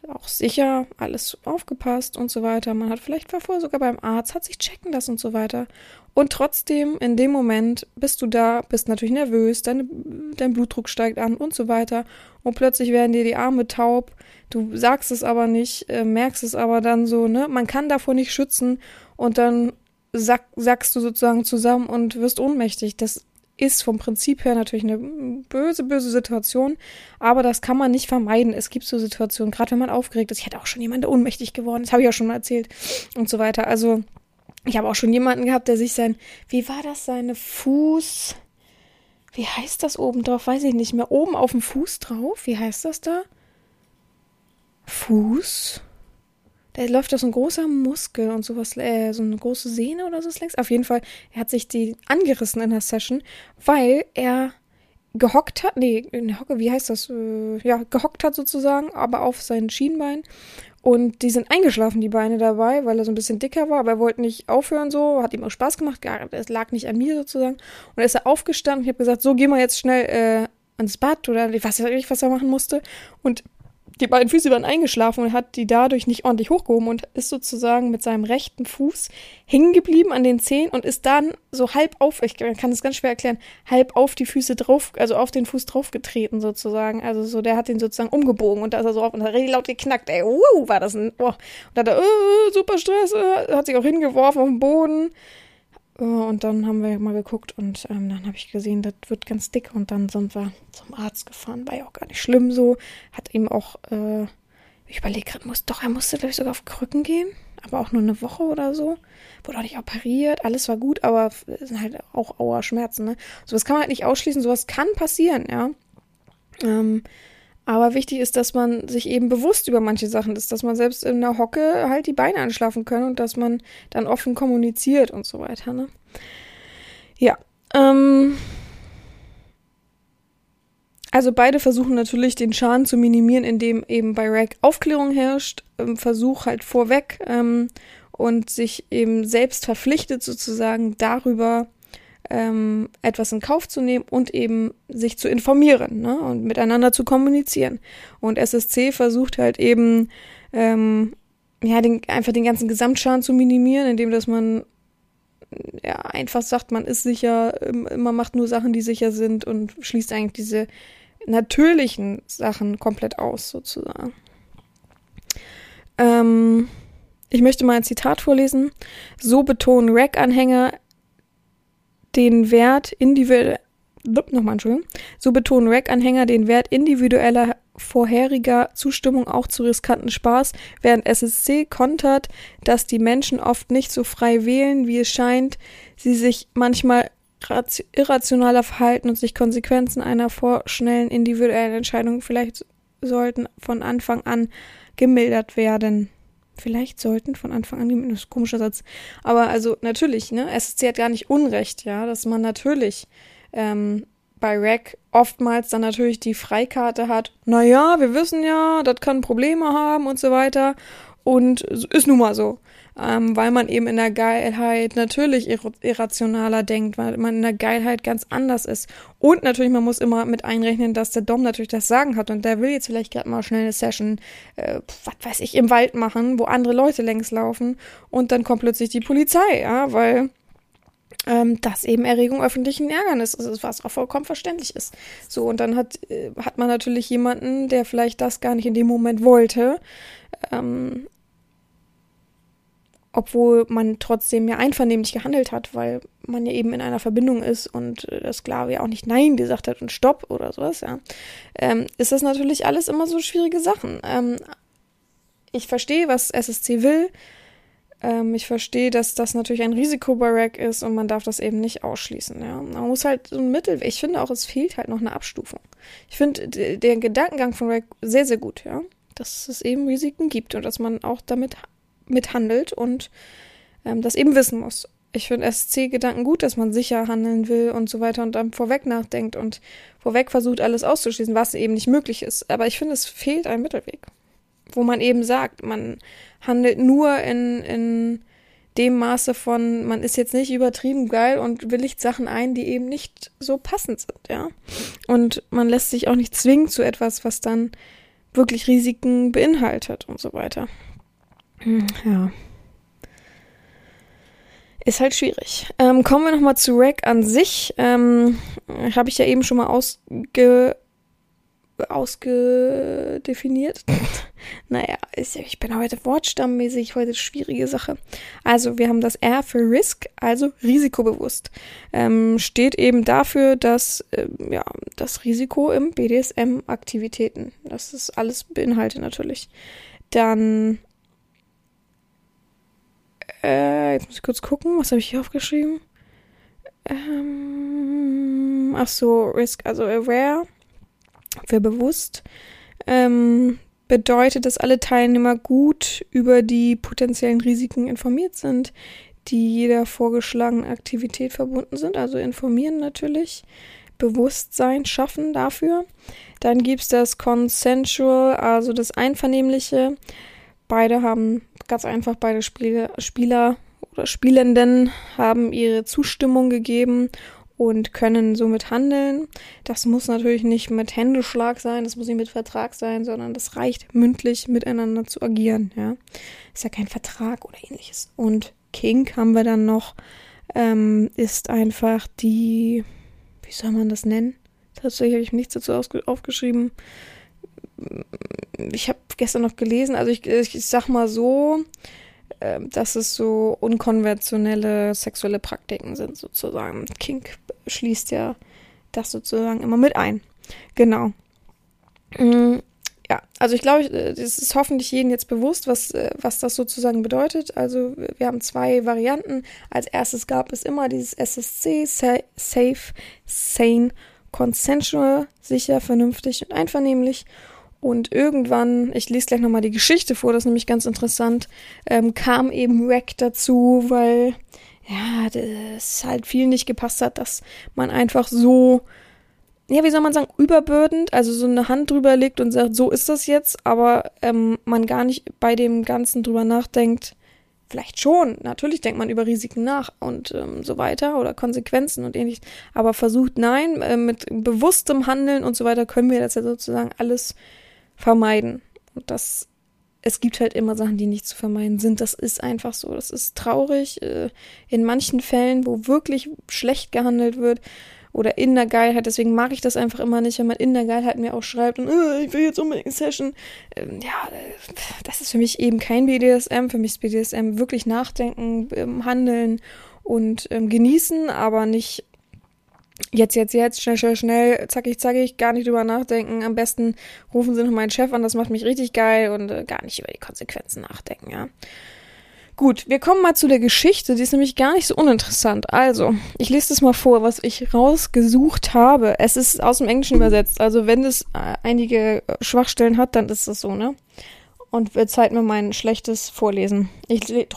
[SPEAKER 1] Auch sicher, alles aufgepasst und so weiter. Man hat vielleicht vorher sogar beim Arzt, hat sich checken lassen und so weiter. Und trotzdem, in dem Moment bist du da, bist natürlich nervös, deine, dein Blutdruck steigt an und so weiter. Und plötzlich werden dir die Arme taub. Du sagst es aber nicht, äh, merkst es aber dann so, ne? Man kann davor nicht schützen und dann sack, sackst du sozusagen zusammen und wirst ohnmächtig. Das ist vom Prinzip her natürlich eine böse, böse Situation, aber das kann man nicht vermeiden. Es gibt so Situationen, gerade wenn man aufgeregt ist. Ich hatte auch schon jemanden, der ohnmächtig geworden ist, habe ich auch schon mal erzählt und so weiter. Also ich habe auch schon jemanden gehabt, der sich sein, wie war das, seine Fuß, wie heißt das oben drauf, weiß ich nicht mehr, oben auf dem Fuß drauf, wie heißt das da? Fuß? Da läuft doch so ein großer Muskel und sowas, äh, so eine große Sehne oder so längs. Auf jeden Fall, er hat sich die angerissen in der Session, weil er gehockt hat, nee, in Hocke, wie heißt das? Äh, ja, gehockt hat sozusagen, aber auf sein Schienbein. Und die sind eingeschlafen, die Beine dabei, weil er so ein bisschen dicker war, aber er wollte nicht aufhören so, hat ihm auch Spaß gemacht, es lag nicht an mir sozusagen. Und er ist er aufgestanden, ich habe gesagt, so gehen wir jetzt schnell äh, ans Bad oder ich weiß nicht, was er machen musste. Und die beiden Füße waren eingeschlafen und hat die dadurch nicht ordentlich hochgehoben und ist sozusagen mit seinem rechten Fuß hängen geblieben an den Zehen und ist dann so halb auf, ich kann es ganz schwer erklären, halb auf die Füße drauf, also auf den Fuß draufgetreten sozusagen. Also so, der hat den sozusagen umgebogen und da ist er so auf und hat richtig laut geknackt, ey, uh, war das ein, oh. Und da hat er, uh, super Stress, uh, hat sich auch hingeworfen auf den Boden. Äh, und dann haben wir mal geguckt und ähm, dann habe ich gesehen, das wird ganz dick. Und dann sind wir zum Arzt gefahren. War ja auch gar nicht schlimm so. Hat ihm auch, äh, ich überlege gerade, muss, doch, er musste, glaube ich, sogar auf Krücken gehen. Aber auch nur eine Woche oder so. Wurde auch nicht operiert. Alles war gut, aber es sind halt auch Auerschmerzen, ne? Sowas kann man halt nicht ausschließen. Sowas kann passieren, ja. Ähm, aber wichtig ist, dass man sich eben bewusst über manche Sachen ist, dass man selbst in der Hocke halt die Beine anschlafen kann und dass man dann offen kommuniziert und so weiter. Ne? Ja. Ähm, also beide versuchen natürlich den Schaden zu minimieren, indem eben bei Rack Aufklärung herrscht, ähm, Versuch halt vorweg ähm, und sich eben selbst verpflichtet sozusagen darüber, ähm, etwas in Kauf zu nehmen und eben sich zu informieren ne? und miteinander zu kommunizieren. Und SSC versucht halt eben ähm, ja, den, einfach den ganzen Gesamtschaden zu minimieren, indem dass man ja, einfach sagt, man ist sicher, man macht nur Sachen, die sicher sind und schließt eigentlich diese natürlichen Sachen komplett aus, sozusagen. Ähm, ich möchte mal ein Zitat vorlesen. So betonen Rack-Anhänger den Wert individueller, nochmal Entschuldigung, so betonen Rack-Anhänger den Wert individueller vorheriger Zustimmung auch zu riskanten Spaß, während SSC kontert, dass die Menschen oft nicht so frei wählen, wie es scheint, sie sich manchmal irrationaler verhalten und sich Konsequenzen einer vorschnellen individuellen Entscheidung vielleicht sollten von Anfang an gemildert werden vielleicht sollten von Anfang an, das ist ein komischer Satz, aber also natürlich, ne, SSC hat gar nicht Unrecht, ja, dass man natürlich ähm, bei Rack oftmals dann natürlich die Freikarte hat, naja, wir wissen ja, das kann Probleme haben und so weiter. Und ist nun mal so ähm, weil man eben in der Geilheit natürlich irrationaler denkt, weil man in der Geilheit ganz anders ist. Und natürlich, man muss immer mit einrechnen, dass der Dom natürlich das Sagen hat und der will jetzt vielleicht gerade mal schnell eine Session, äh, was weiß ich, im Wald machen, wo andere Leute längs laufen und dann kommt plötzlich die Polizei, ja, weil ähm, das eben Erregung öffentlichen Ärgernis ist, was auch vollkommen verständlich ist. So, und dann hat, äh, hat man natürlich jemanden, der vielleicht das gar nicht in dem Moment wollte, ähm, obwohl man trotzdem ja einvernehmlich gehandelt hat, weil man ja eben in einer Verbindung ist und äh, das Sklave ja auch nicht Nein gesagt hat und Stopp oder sowas, ja, ähm, ist das natürlich alles immer so schwierige Sachen. Ähm, ich verstehe, was SSC will. Ähm, ich verstehe, dass das natürlich ein Risiko bei Rack ist und man darf das eben nicht ausschließen. Ja. Man muss halt so ein Mittel. Ich finde auch, es fehlt halt noch eine Abstufung. Ich finde den Gedankengang von Rack sehr, sehr gut, ja. Dass es eben Risiken gibt und dass man auch damit mithandelt und ähm, das eben wissen muss. Ich finde SC-Gedanken gut, dass man sicher handeln will und so weiter und dann vorweg nachdenkt und vorweg versucht, alles auszuschließen, was eben nicht möglich ist. Aber ich finde, es fehlt ein Mittelweg, wo man eben sagt, man handelt nur in, in dem Maße von, man ist jetzt nicht übertrieben geil und willigt Sachen ein, die eben nicht so passend sind, ja. Und man lässt sich auch nicht zwingen zu etwas, was dann wirklich Risiken beinhaltet und so weiter. Hm, ja. Ist halt schwierig. Ähm, kommen wir nochmal zu Rack an sich. Ähm, Habe ich ja eben schon mal ausge ausgedefiniert. [LAUGHS] naja, ist, ich bin heute wortstammmäßig, heute schwierige Sache. Also, wir haben das R für Risk, also risikobewusst. Ähm, steht eben dafür, dass äh, ja, das Risiko im BDSM-Aktivitäten, das ist alles beinhaltet natürlich. Dann äh, jetzt muss ich kurz gucken, was habe ich hier aufgeschrieben? Ähm, ach so, Risk, also aware, für bewusst. Ähm, bedeutet, dass alle Teilnehmer gut über die potenziellen Risiken informiert sind, die jeder vorgeschlagenen Aktivität verbunden sind. Also informieren natürlich, Bewusstsein schaffen dafür. Dann gibt es das Consensual, also das Einvernehmliche. Beide haben ganz einfach, beide Spieler, Spieler oder Spielenden haben ihre Zustimmung gegeben und können somit handeln. Das muss natürlich nicht mit Händeschlag sein, das muss nicht mit Vertrag sein, sondern das reicht mündlich miteinander zu agieren. Ja, ist ja kein Vertrag oder ähnliches. Und King haben wir dann noch, ähm, ist einfach die, wie soll man das nennen? Tatsächlich habe ich nichts dazu aufgeschrieben. Ich habe gestern noch gelesen, also ich, ich sag mal so, ähm, dass es so unkonventionelle sexuelle Praktiken sind, sozusagen. Kink schließt ja das sozusagen immer mit ein. Genau. Mm, ja, also ich glaube, es ist hoffentlich jedem jetzt bewusst, was, äh, was das sozusagen bedeutet. Also wir haben zwei Varianten. Als erstes gab es immer dieses SSC, Safe, Sane, Consensual, sicher, vernünftig und einvernehmlich. Und irgendwann, ich lese gleich nochmal die Geschichte vor, das ist nämlich ganz interessant, ähm, kam eben Rack dazu, weil ja, das halt viel nicht gepasst hat, dass man einfach so, ja, wie soll man sagen, überbürdend, also so eine Hand drüber legt und sagt, so ist das jetzt, aber ähm, man gar nicht bei dem Ganzen drüber nachdenkt. Vielleicht schon, natürlich denkt man über Risiken nach und ähm, so weiter oder Konsequenzen und ähnliches, aber versucht nein, äh, mit bewusstem Handeln und so weiter können wir das ja sozusagen alles vermeiden. Und das, es gibt halt immer Sachen, die nicht zu vermeiden sind. Das ist einfach so. Das ist traurig. Äh, in manchen Fällen, wo wirklich schlecht gehandelt wird oder in der Geilheit, deswegen mag ich das einfach immer nicht, wenn man in der Geilheit mir auch schreibt und äh, ich will jetzt unbedingt eine Session. Ähm, ja, äh, das ist für mich eben kein BDSM. Für mich ist BDSM wirklich nachdenken, ähm, handeln und ähm, genießen, aber nicht Jetzt, jetzt, jetzt, schnell, schnell, schnell, zackig, zackig, gar nicht drüber nachdenken. Am besten rufen sie noch meinen Chef an, das macht mich richtig geil und äh, gar nicht über die Konsequenzen nachdenken, ja. Gut, wir kommen mal zu der Geschichte, die ist nämlich gar nicht so uninteressant. Also, ich lese das mal vor, was ich rausgesucht habe. Es ist aus dem Englischen übersetzt, also wenn es äh, einige Schwachstellen hat, dann ist das so, ne? Und wird Zeit mir mein schlechtes Vorlesen. Ich, ich,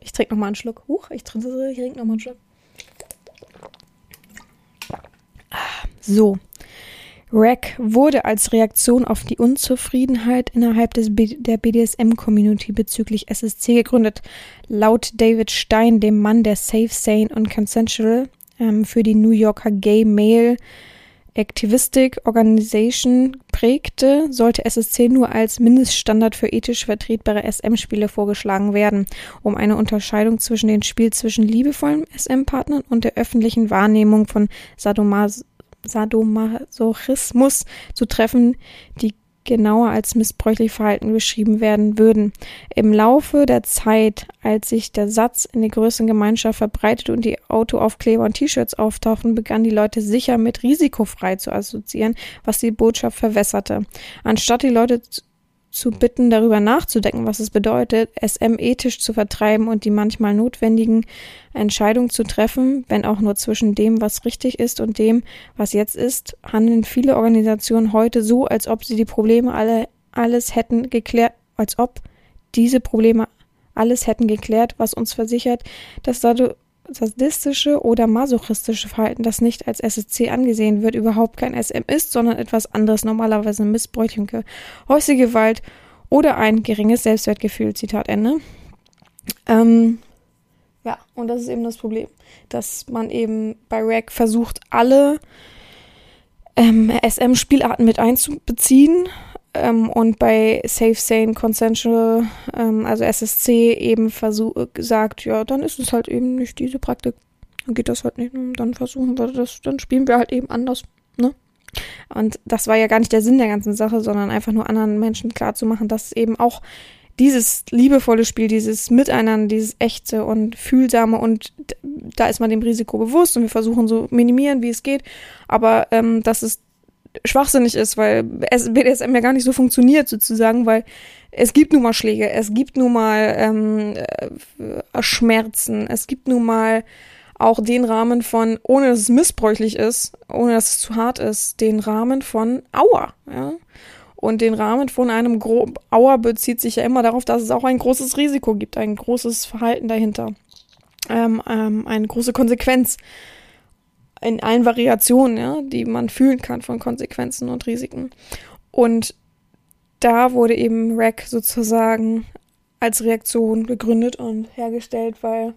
[SPEAKER 1] ich trinke nochmal einen Schluck. Huch, ich trinke nochmal einen Schluck. So. Rack wurde als Reaktion auf die Unzufriedenheit innerhalb des B der BDSM-Community bezüglich SSC gegründet. Laut David Stein, dem Mann der Safe, Sane und Consensual ähm, für die New Yorker Gay Male Activistic Organization prägte, sollte SSC nur als Mindeststandard für ethisch vertretbare SM-Spiele vorgeschlagen werden, um eine Unterscheidung zwischen dem Spiel zwischen liebevollen SM-Partnern und der öffentlichen Wahrnehmung von Sadomas Sadomasochismus zu treffen, die genauer als missbräuchlich Verhalten beschrieben werden würden. Im Laufe der Zeit, als sich der Satz in der größeren Gemeinschaft verbreitete und die Autoaufkleber und T-Shirts auftauchten, begannen die Leute sicher mit risikofrei zu assoziieren, was die Botschaft verwässerte. Anstatt die Leute zu bitten, darüber nachzudenken, was es bedeutet, SM ethisch zu vertreiben und die manchmal notwendigen Entscheidungen zu treffen, wenn auch nur zwischen dem, was richtig ist und dem, was jetzt ist, handeln viele Organisationen heute so, als ob sie die Probleme alle alles hätten geklärt, als ob diese Probleme alles hätten geklärt, was uns versichert, dass dadurch sadistische oder masochistische Verhalten, das nicht als SSC angesehen wird, überhaupt kein SM ist, sondern etwas anderes, normalerweise missbräuchliche häusliche Gewalt oder ein geringes Selbstwertgefühl. Zitat Ende. Ähm, ja, und das ist eben das Problem, dass man eben bei Rack versucht, alle ähm, SM-Spielarten mit einzubeziehen ähm, und bei Safe, Sane, Consensual, ähm, also SSC, eben versuch, sagt, ja, dann ist es halt eben nicht diese Praktik. Dann geht das halt nicht. Und dann versuchen wir das, dann spielen wir halt eben anders. Ne? Und das war ja gar nicht der Sinn der ganzen Sache, sondern einfach nur anderen Menschen klarzumachen, dass eben auch dieses liebevolle Spiel, dieses Miteinander, dieses echte und fühlsame und da ist man dem Risiko bewusst und wir versuchen so minimieren, wie es geht, aber ähm, dass es schwachsinnig ist, weil BDSM ja gar nicht so funktioniert sozusagen, weil es gibt nun mal Schläge, es gibt nun mal ähm, äh, Schmerzen, es gibt nun mal auch den Rahmen von, ohne dass es missbräuchlich ist, ohne dass es zu hart ist, den Rahmen von Aua, ja. Und den Rahmen von einem Gro Auer bezieht sich ja immer darauf, dass es auch ein großes Risiko gibt, ein großes Verhalten dahinter, ähm, ähm, eine große Konsequenz in allen Variationen, ja, die man fühlen kann von Konsequenzen und Risiken. Und da wurde eben RAC sozusagen als Reaktion gegründet und hergestellt, weil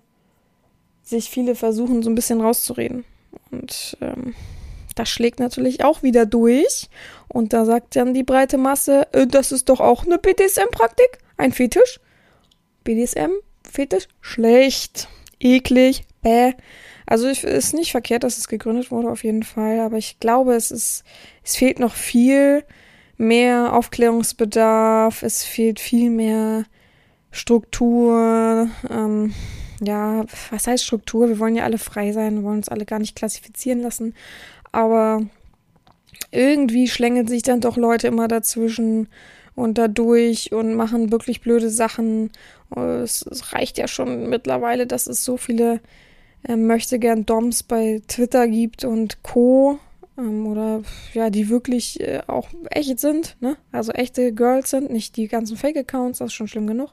[SPEAKER 1] sich viele versuchen, so ein bisschen rauszureden. Und ähm, das schlägt natürlich auch wieder durch. Und da sagt dann die breite Masse, äh, das ist doch auch eine BDSM-Praktik, ein Fetisch. BDSM, Fetisch, schlecht, eklig, bäh. Also es ist nicht verkehrt, dass es gegründet wurde, auf jeden Fall. Aber ich glaube, es ist, es fehlt noch viel mehr Aufklärungsbedarf. Es fehlt viel mehr Struktur. Ähm, ja, was heißt Struktur? Wir wollen ja alle frei sein, wir wollen uns alle gar nicht klassifizieren lassen. Aber irgendwie schlängeln sich dann doch Leute immer dazwischen und dadurch und machen wirklich blöde Sachen. Es, es reicht ja schon mittlerweile, dass es so viele äh, möchte gern Doms bei Twitter gibt und Co ähm, oder ja, die wirklich äh, auch echt sind, ne? Also echte Girls sind, nicht die ganzen Fake-Accounts, das ist schon schlimm genug,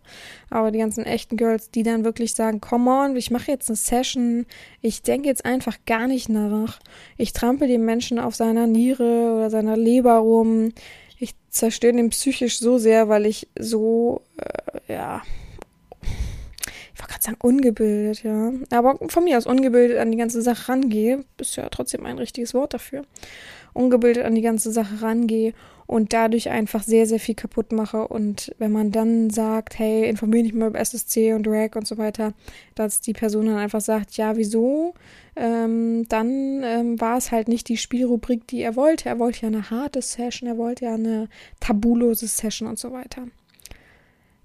[SPEAKER 1] aber die ganzen echten Girls, die dann wirklich sagen, come on, ich mache jetzt eine Session, ich denke jetzt einfach gar nicht nach, ich trampel dem Menschen auf seiner Niere oder seiner Leber rum, ich zerstöre den psychisch so sehr, weil ich so, äh, ja, wollte gerade sagen, ungebildet, ja. Aber von mir aus ungebildet an die ganze Sache rangehe, ist ja trotzdem ein richtiges Wort dafür. Ungebildet an die ganze Sache rangehe und dadurch einfach sehr, sehr viel kaputt mache. Und wenn man dann sagt, hey, informiere dich mal über SSC und RAG und so weiter, dass die Person dann einfach sagt, ja, wieso? Ähm, dann ähm, war es halt nicht die Spielrubrik, die er wollte. Er wollte ja eine harte Session, er wollte ja eine tabulose Session und so weiter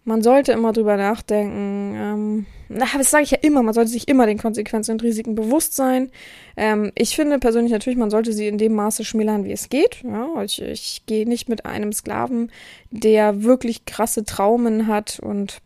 [SPEAKER 1] man sollte immer drüber nachdenken. Ähm, das sage ich ja immer, man sollte sich immer den Konsequenzen und Risiken bewusst sein. Ähm, ich finde persönlich natürlich, man sollte sie in dem Maße schmälern, wie es geht. Ja, ich, ich gehe nicht mit einem Sklaven, der wirklich krasse Traumen hat und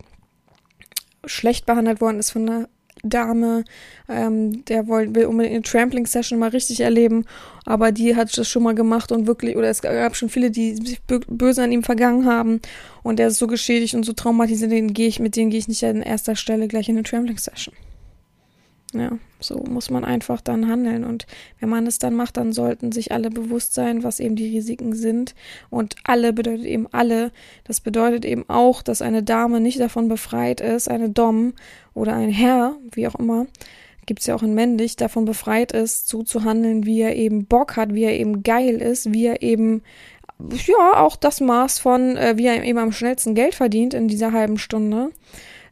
[SPEAKER 1] schlecht behandelt worden ist von einer Dame, ähm, der will, will unbedingt eine Trampling-Session mal richtig erleben, aber die hat das schon mal gemacht und wirklich, oder es gab schon viele, die sich böse an ihm vergangen haben und der ist so geschädigt und so traumatisiert, den gehe ich, mit denen gehe ich nicht an erster Stelle gleich in eine Trampling-Session. Ja, so muss man einfach dann handeln. Und wenn man es dann macht, dann sollten sich alle bewusst sein, was eben die Risiken sind. Und alle bedeutet eben alle. Das bedeutet eben auch, dass eine Dame nicht davon befreit ist, eine Dom oder ein Herr, wie auch immer, gibt's ja auch in männlich, davon befreit ist, so zu handeln, wie er eben Bock hat, wie er eben geil ist, wie er eben ja auch das Maß von, äh, wie er eben am schnellsten Geld verdient in dieser halben Stunde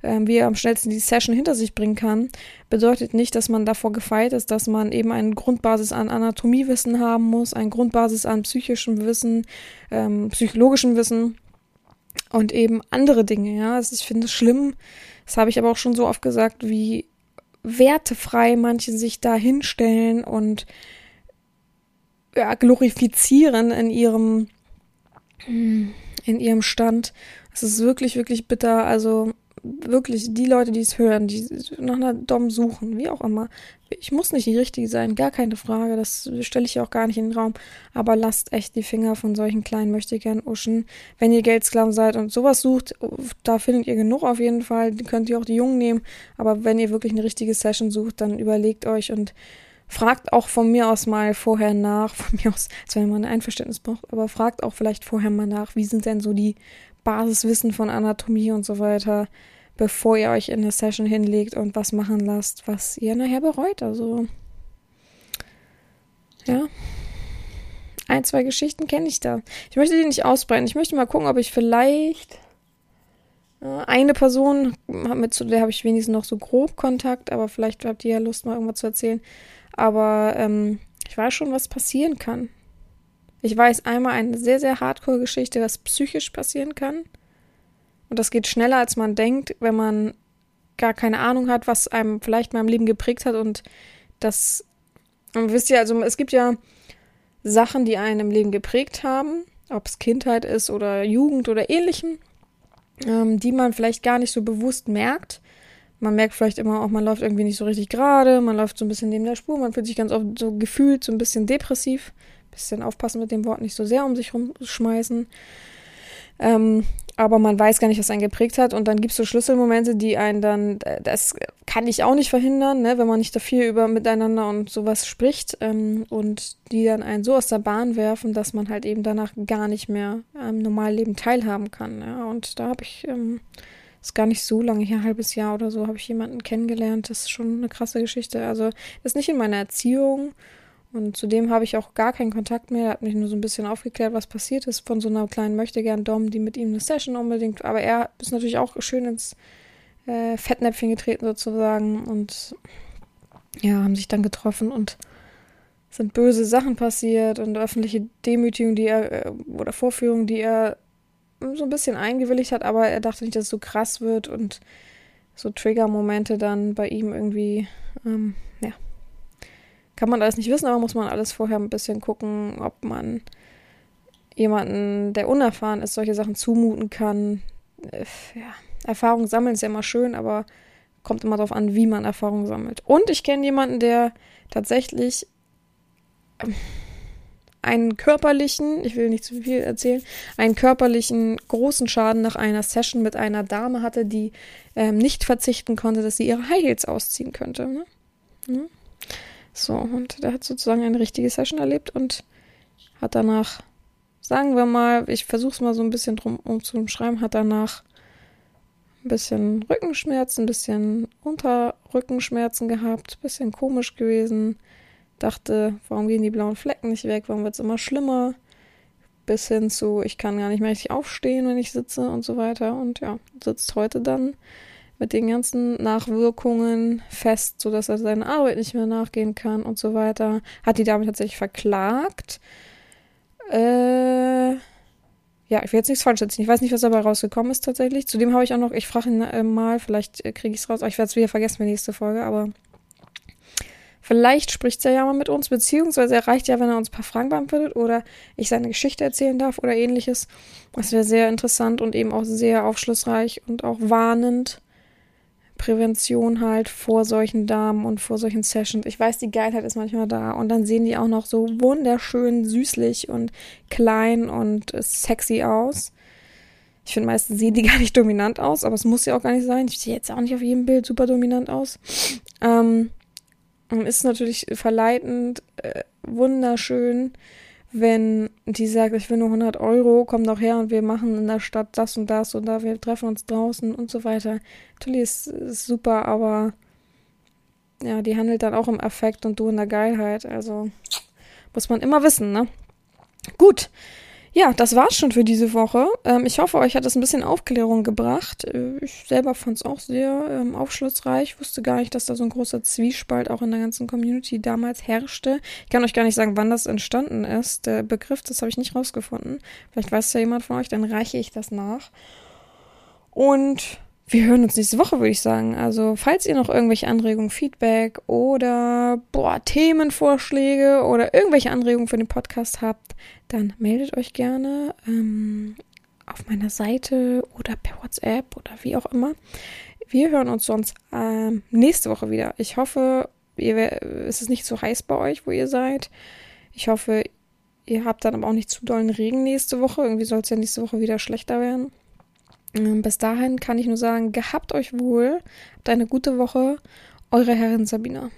[SPEAKER 1] äh, wie er am schnellsten die Session hinter sich bringen kann, bedeutet nicht, dass man davor gefeit ist, dass man eben eine Grundbasis an Anatomiewissen haben muss, eine Grundbasis an psychischem Wissen, ähm, psychologischem Wissen und eben andere Dinge. Ja, also ich finde es schlimm. Das habe ich aber auch schon so oft gesagt, wie wertefrei manche sich da hinstellen und ja, glorifizieren in ihrem in ihrem Stand. Es ist wirklich, wirklich bitter. Also wirklich die Leute, die es hören, die nach einer Dom suchen, wie auch immer. Ich muss nicht die richtige sein, gar keine Frage. Das stelle ich auch gar nicht in den Raum. Aber lasst echt die Finger von solchen kleinen möchtegern Uschen. Wenn ihr Geldsklaven seid und sowas sucht, da findet ihr genug auf jeden Fall. Könnt ihr auch die Jungen nehmen. Aber wenn ihr wirklich eine richtige Session sucht, dann überlegt euch und fragt auch von mir aus mal vorher nach, [LAUGHS] von mir aus, als wenn man ein Einverständnis braucht, aber fragt auch vielleicht vorher mal nach, wie sind denn so die Basiswissen von Anatomie und so weiter, bevor ihr euch in eine Session hinlegt und was machen lasst, was ihr nachher bereut. Also, ja. Ein, zwei Geschichten kenne ich da. Ich möchte die nicht ausbreiten. Ich möchte mal gucken, ob ich vielleicht äh, eine Person, mit zu der habe ich wenigstens noch so grob Kontakt, aber vielleicht habt ihr ja Lust, mal irgendwas zu erzählen. Aber ähm, ich weiß schon, was passieren kann. Ich weiß einmal eine sehr, sehr hardcore-Geschichte, was psychisch passieren kann. Und das geht schneller, als man denkt, wenn man gar keine Ahnung hat, was einem vielleicht mal im Leben geprägt hat. Und das, und wisst ihr, also es gibt ja Sachen, die einen im Leben geprägt haben, ob es Kindheit ist oder Jugend oder ähnlichem, ähm, die man vielleicht gar nicht so bewusst merkt. Man merkt vielleicht immer auch, man läuft irgendwie nicht so richtig gerade, man läuft so ein bisschen neben der Spur, man fühlt sich ganz oft so gefühlt so ein bisschen depressiv bisschen aufpassen mit dem Wort nicht so sehr um sich rumschmeißen. Ähm, aber man weiß gar nicht, was einen geprägt hat. Und dann gibt es so Schlüsselmomente, die einen dann, äh, das kann ich auch nicht verhindern, ne, wenn man nicht da viel über miteinander und sowas spricht ähm, und die dann einen so aus der Bahn werfen, dass man halt eben danach gar nicht mehr am Normalleben teilhaben kann. Ja. Und da habe ich, ähm, ist gar nicht so lange her, ein halbes Jahr oder so, habe ich jemanden kennengelernt. Das ist schon eine krasse Geschichte. Also, ist nicht in meiner Erziehung und zudem habe ich auch gar keinen Kontakt mehr. Er hat mich nur so ein bisschen aufgeklärt, was passiert ist von so einer kleinen Möchtegern-Dom, die mit ihm eine Session unbedingt. Aber er ist natürlich auch schön ins äh, Fettnäpfchen getreten sozusagen und ja, haben sich dann getroffen und sind böse Sachen passiert und öffentliche Demütigungen, die er äh, oder Vorführungen, die er so ein bisschen eingewilligt hat, aber er dachte nicht, dass es so krass wird und so Trigger-Momente dann bei ihm irgendwie, ähm, ja, kann man alles nicht wissen, aber muss man alles vorher ein bisschen gucken, ob man jemanden, der unerfahren ist, solche Sachen zumuten kann. Äh, ja, Erfahrung sammeln ist ja immer schön, aber kommt immer darauf an, wie man Erfahrung sammelt. Und ich kenne jemanden, der tatsächlich ähm, einen körperlichen, ich will nicht zu viel erzählen, einen körperlichen großen Schaden nach einer Session mit einer Dame hatte, die ähm, nicht verzichten konnte, dass sie ihre High Heels ausziehen könnte. Ne? Ne? So, und der hat sozusagen eine richtige Session erlebt und hat danach, sagen wir mal, ich versuche es mal so ein bisschen drum um zu schreiben, hat danach ein bisschen Rückenschmerzen, ein bisschen Unterrückenschmerzen gehabt, ein bisschen komisch gewesen. Dachte, warum gehen die blauen Flecken nicht weg? Warum wird es immer schlimmer? Bis hin zu, ich kann gar nicht mehr richtig aufstehen, wenn ich sitze und so weiter. Und ja, sitzt heute dann mit den ganzen Nachwirkungen fest, sodass er seiner Arbeit nicht mehr nachgehen kann und so weiter. Hat die Dame tatsächlich verklagt. Äh, ja, ich will jetzt nichts falsch setzen. Ich weiß nicht, was dabei rausgekommen ist tatsächlich. Zudem habe ich auch noch, ich frage ihn äh, mal, vielleicht äh, kriege ich es raus, ich werde es wieder vergessen die nächste Folge, aber vielleicht spricht er ja mal mit uns, beziehungsweise er reicht ja, wenn er uns ein paar Fragen beantwortet oder ich seine Geschichte erzählen darf oder ähnliches. Das wäre sehr interessant und eben auch sehr aufschlussreich und auch warnend Prävention halt vor solchen Damen und vor solchen Sessions. Ich weiß, die Geilheit ist manchmal da und dann sehen die auch noch so wunderschön süßlich und klein und sexy aus. Ich finde, meistens sehen die [LAUGHS] gar nicht dominant aus, aber es muss ja auch gar nicht sein. Ich sehe jetzt auch nicht auf jedem Bild super dominant aus. Ähm, ist natürlich verleitend, äh, wunderschön wenn die sagt, ich will nur 100 Euro, komm doch her und wir machen in der Stadt das und das oder wir treffen uns draußen und so weiter. Natürlich ist, ist super, aber ja, die handelt dann auch im Affekt und du in der Geilheit. Also muss man immer wissen, ne? Gut, ja, das war's schon für diese Woche. Ähm, ich hoffe, euch hat es ein bisschen Aufklärung gebracht. Äh, ich selber fand es auch sehr ähm, aufschlussreich. Ich wusste gar nicht, dass da so ein großer Zwiespalt auch in der ganzen Community damals herrschte. Ich kann euch gar nicht sagen, wann das entstanden ist. Der Begriff, das habe ich nicht rausgefunden. Vielleicht weiß ja jemand von euch, dann reiche ich das nach. Und wir hören uns nächste Woche, würde ich sagen. Also, falls ihr noch irgendwelche Anregungen, Feedback oder boah, Themenvorschläge oder irgendwelche Anregungen für den Podcast habt, dann meldet euch gerne ähm, auf meiner Seite oder per WhatsApp oder wie auch immer. Wir hören uns sonst ähm, nächste Woche wieder. Ich hoffe, ihr, es ist nicht so heiß bei euch, wo ihr seid. Ich hoffe, ihr habt dann aber auch nicht zu dollen Regen nächste Woche. Irgendwie soll es ja nächste Woche wieder schlechter werden. Ähm, bis dahin kann ich nur sagen, gehabt euch wohl, habt eine gute Woche, eure Herrin Sabina.